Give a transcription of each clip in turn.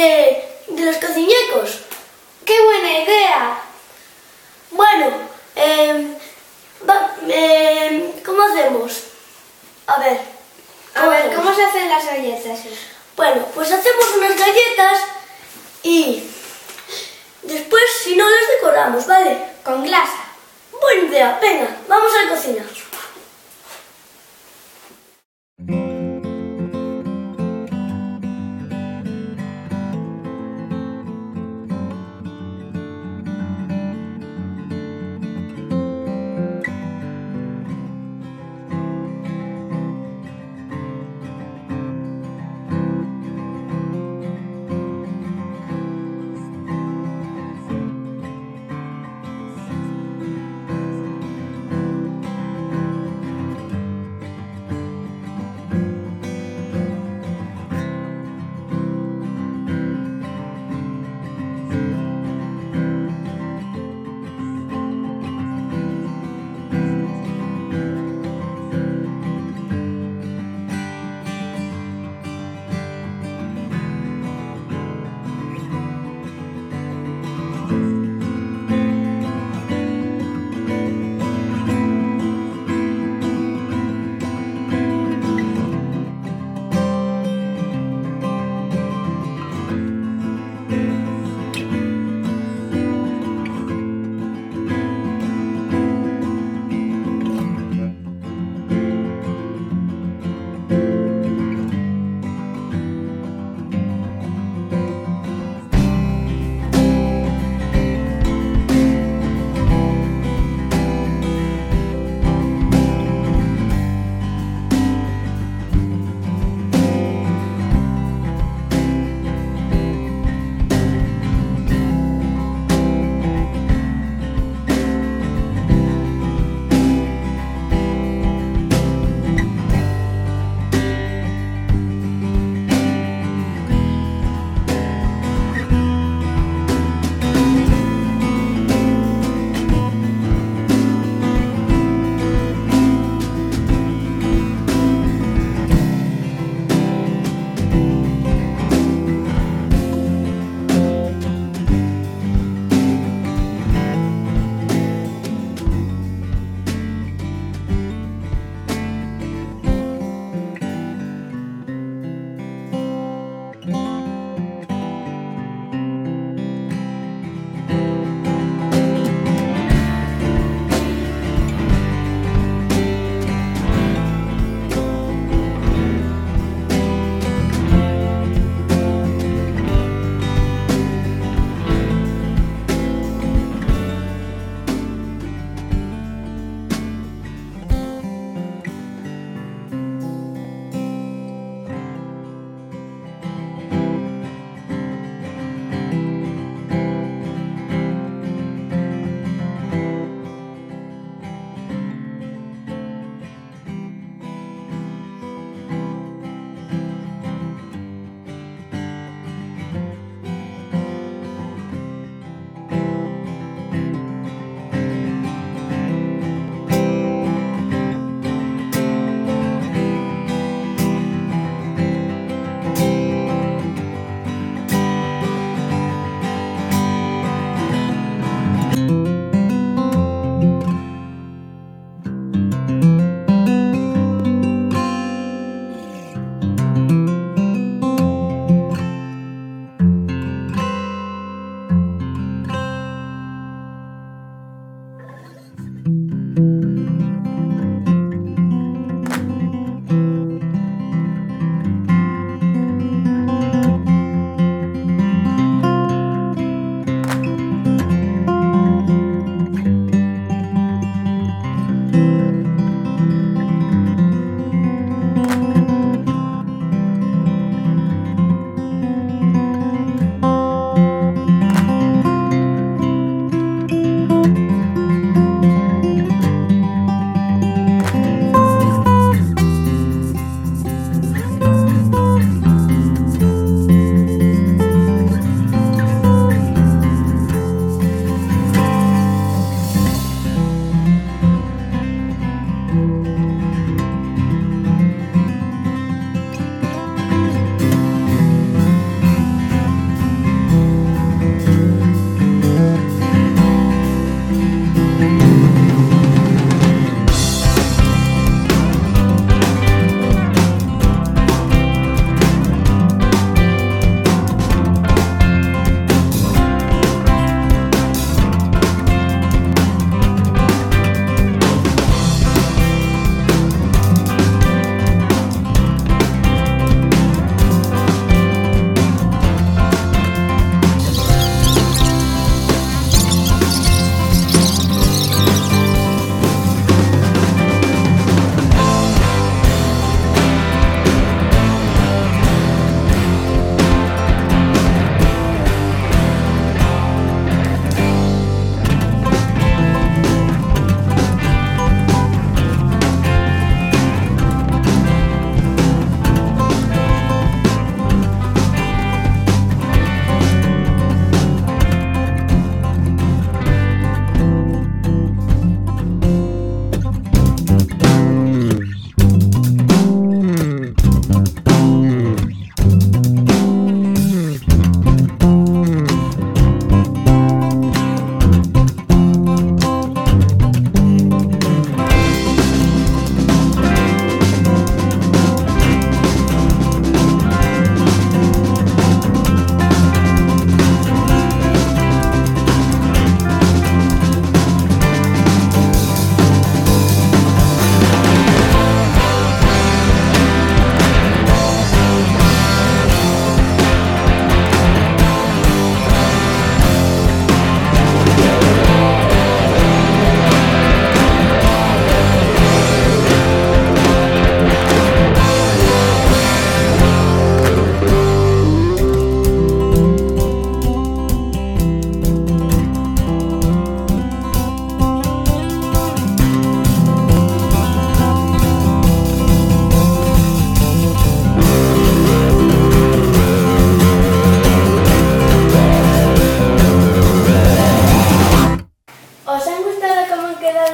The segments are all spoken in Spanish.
de, de los cociñecos. ¡Qué buena idea! Bueno, va- em, ¿cómo hacemos? A ver. A ver, hacemos? ¿cómo se hacen las galletas? Bueno, pues hacemos unas galletas y después, si no, las decoramos, ¿vale? Con glasa. Buena idea, venga, vamos a la cocina.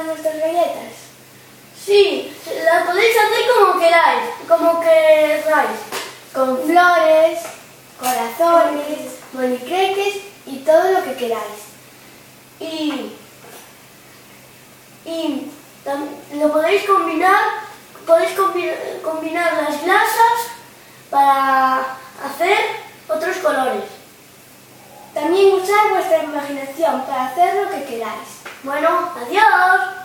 Nuestras galletas? Sí, las podéis hacer como queráis, como queráis. Con flores, corazones, monicreques y todo lo que queráis. Y, y lo podéis combinar, podéis combi- combinar las glasas para hacer otros colores. También usar vuestra imaginación para hacer lo que queráis. Bueno, adiós.